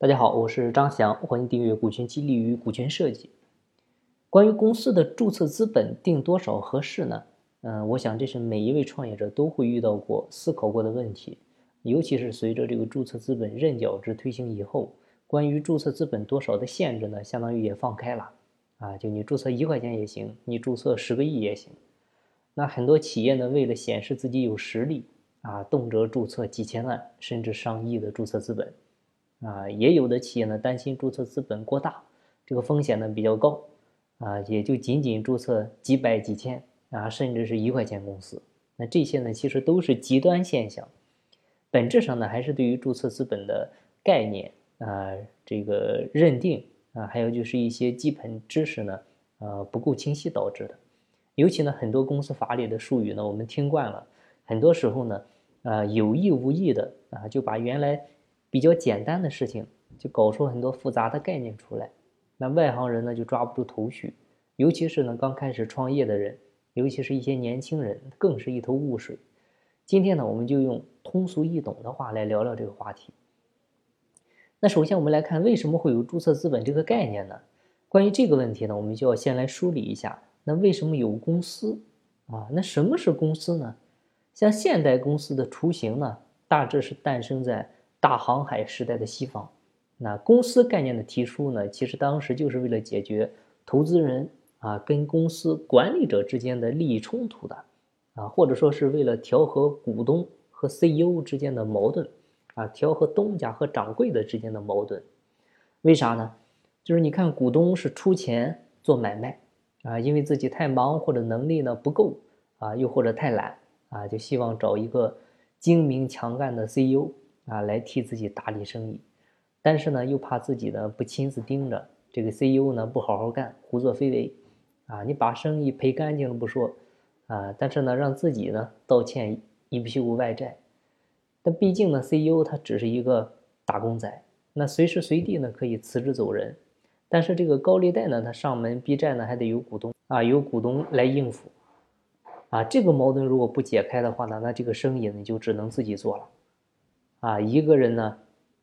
大家好，我是张翔，欢迎订阅《股权激励与股权设计》。关于公司的注册资本定多少合适呢？嗯，我想这是每一位创业者都会遇到过、思考过的问题。尤其是随着这个注册资本认缴制推行以后，关于注册资本多少的限制呢，相当于也放开了啊，就你注册一块钱也行，你注册十个亿也行。那很多企业呢，为了显示自己有实力啊，动辄注册几千万甚至上亿的注册资本。啊，也有的企业呢担心注册资本过大，这个风险呢比较高，啊，也就仅仅注册几百几千啊，甚至是一块钱公司。那这些呢其实都是极端现象，本质上呢还是对于注册资本的概念啊这个认定啊，还有就是一些基本知识呢呃不够清晰导致的。尤其呢很多公司法里的术语呢我们听惯了，很多时候呢啊有意无意的啊就把原来。比较简单的事情，就搞出很多复杂的概念出来，那外行人呢就抓不住头绪，尤其是呢刚开始创业的人，尤其是一些年轻人，更是一头雾水。今天呢，我们就用通俗易懂的话来聊聊这个话题。那首先我们来看为什么会有注册资本这个概念呢？关于这个问题呢，我们就要先来梳理一下，那为什么有公司啊？那什么是公司呢？像现代公司的雏形呢，大致是诞生在。大航海时代的西方，那公司概念的提出呢，其实当时就是为了解决投资人啊跟公司管理者之间的利益冲突的，啊，或者说是为了调和股东和 CEO 之间的矛盾，啊，调和东家和掌柜的之间的矛盾。为啥呢？就是你看，股东是出钱做买卖，啊，因为自己太忙或者能力呢不够，啊，又或者太懒，啊，就希望找一个精明强干的 CEO。啊，来替自己打理生意，但是呢，又怕自己呢不亲自盯着这个 CEO 呢不好好干，胡作非为，啊，你把生意赔干净了不说，啊，但是呢，让自己呢倒欠一屁股外债。但毕竟呢，CEO 他只是一个打工仔，那随时随地呢可以辞职走人。但是这个高利贷呢，他上门逼债呢，还得有股东啊，有股东来应付，啊，这个矛盾如果不解开的话呢，那这个生意呢就只能自己做了。啊，一个人呢，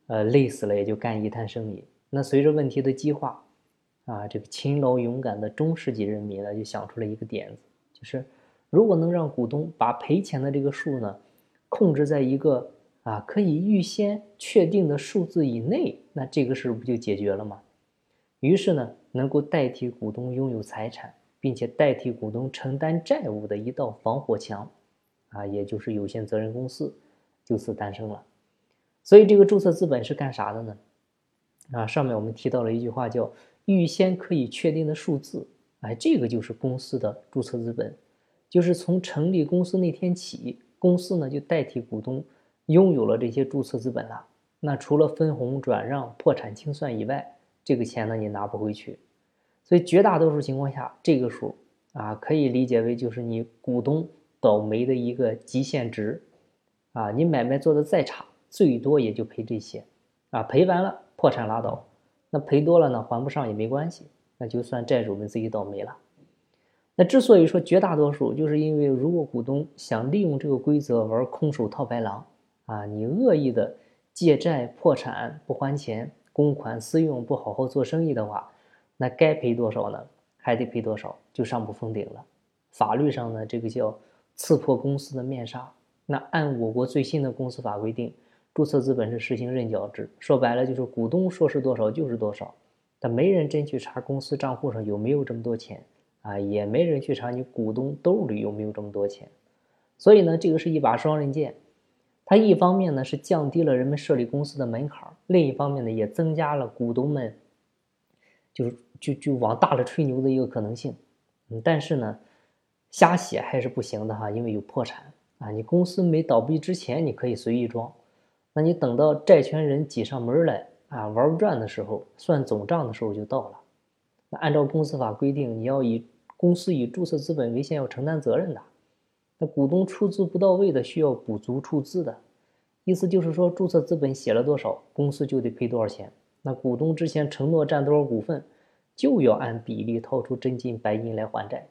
呃，累死了也就干一摊生意。那随着问题的激化，啊，这个勤劳勇敢的中世纪人民呢，就想出了一个点子，就是如果能让股东把赔钱的这个数呢，控制在一个啊可以预先确定的数字以内，那这个事不就解决了吗？于是呢，能够代替股东拥有财产，并且代替股东承担债务的一道防火墙，啊，也就是有限责任公司，就此诞生了。所以这个注册资本是干啥的呢？啊，上面我们提到了一句话，叫预先可以确定的数字。哎，这个就是公司的注册资本，就是从成立公司那天起，公司呢就代替股东拥有了这些注册资本了。那除了分红、转让、破产清算以外，这个钱呢你拿不回去。所以绝大多数情况下，这个数啊可以理解为就是你股东倒霉的一个极限值。啊，你买卖做的再差。最多也就赔这些，啊，赔完了破产拉倒，那赔多了呢还不上也没关系，那就算债主们自己倒霉了。那之所以说绝大多数，就是因为如果股东想利用这个规则玩空手套白狼，啊，你恶意的借债破产不还钱，公款私用不好好做生意的话，那该赔多少呢？还得赔多少，就上不封顶了。法律上呢，这个叫刺破公司的面纱。那按我国最新的公司法规定。注册资本是实行认缴制，说白了就是股东说是多少就是多少，但没人真去查公司账户上有没有这么多钱啊，也没人去查你股东兜里有没有这么多钱，所以呢，这个是一把双刃剑，它一方面呢是降低了人们设立公司的门槛，另一方面呢也增加了股东们就是就就往大了吹牛的一个可能性，嗯，但是呢，瞎写还是不行的哈，因为有破产。啊，你公司没倒闭之前你可以随意装。那你等到债权人挤上门来啊，玩不转的时候，算总账的时候就到了。那按照公司法规定，你要以公司以注册资本为先，要承担责任的。那股东出资不到位的，需要补足出资的。意思就是说，注册资本写了多少，公司就得赔多少钱。那股东之前承诺占多少股份，就要按比例掏出真金白银来还债。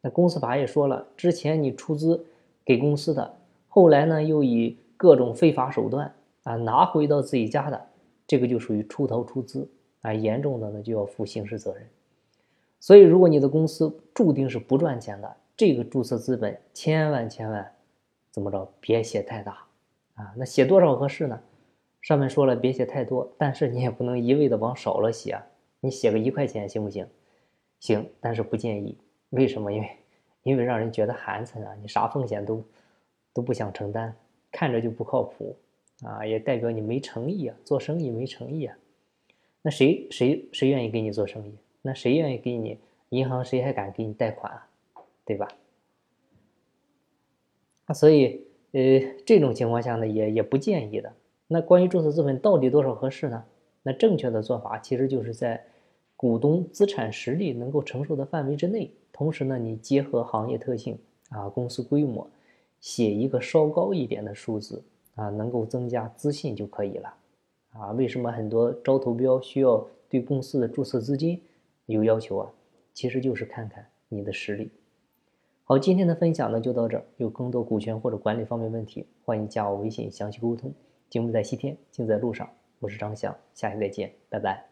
那公司法也说了，之前你出资给公司的，后来呢又以各种非法手段。啊，拿回到自己家的这个就属于出逃出资啊，严重的呢就要负刑事责任。所以，如果你的公司注定是不赚钱的，这个注册资本千万千万怎么着别写太大啊？那写多少合适呢？上面说了别写太多，但是你也不能一味的往少了写啊。你写个一块钱行不行？行，但是不建议。为什么？因为因为让人觉得寒碜啊，你啥风险都都不想承担，看着就不靠谱啊，也代表你没诚意啊，做生意没诚意啊。那谁谁谁愿意给你做生意？那谁愿意给你银行？谁还敢给你贷款啊？对吧？那所以，呃，这种情况下呢，也也不建议的。那关于注册资本到底多少合适呢？那正确的做法其实就是在股东资产实力能够承受的范围之内，同时呢，你结合行业特性啊、公司规模，写一个稍高一点的数字啊，能够增加资信就可以了。啊，为什么很多招投标需要对公司的注册资金？有要求啊，其实就是看看你的实力。好，今天的分享呢就到这儿。有更多股权或者管理方面问题，欢迎加我微信详细沟通。节目在西天，尽在路上。我是张翔，下期再见，拜拜。